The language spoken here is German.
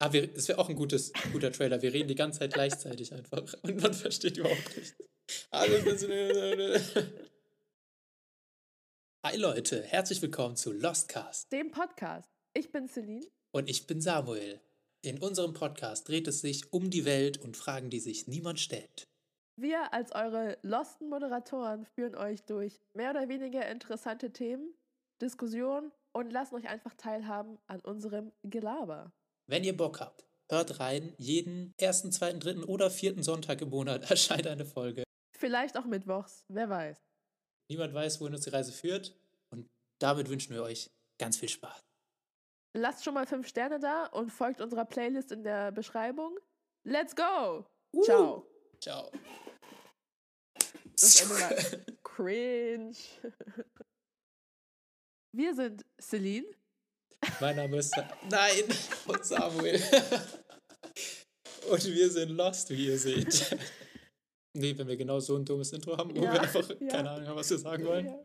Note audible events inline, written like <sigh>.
Ah, wir, das wäre auch ein gutes, guter Trailer. Wir reden die ganze Zeit gleichzeitig einfach und man versteht überhaupt nicht. Hi Leute, herzlich willkommen zu Lostcast. Dem Podcast. Ich bin Celine. Und ich bin Samuel. In unserem Podcast dreht es sich um die Welt und Fragen, die sich niemand stellt. Wir als eure losten Moderatoren führen euch durch mehr oder weniger interessante Themen, Diskussionen und lassen euch einfach teilhaben an unserem Gelaber. Wenn ihr Bock habt, hört rein. Jeden ersten, zweiten, dritten oder vierten Sonntag im Monat <laughs> erscheint eine Folge. Vielleicht auch mittwochs, wer weiß. Niemand weiß, wohin uns die Reise führt. Und damit wünschen wir euch ganz viel Spaß. Lasst schon mal fünf Sterne da und folgt unserer Playlist in der Beschreibung. Let's go! Uh. Ciao. Ciao. Das Ende war <laughs> cringe. Wir sind Celine. Mein Name ist. Sa Nein! Und Samuel. Und wir sind lost, wie ihr seht. Nee, wenn wir genau so ein dummes Intro haben, wo Ja, wir einfach ja. keine Ahnung haben, was wir sagen wollen. Ja.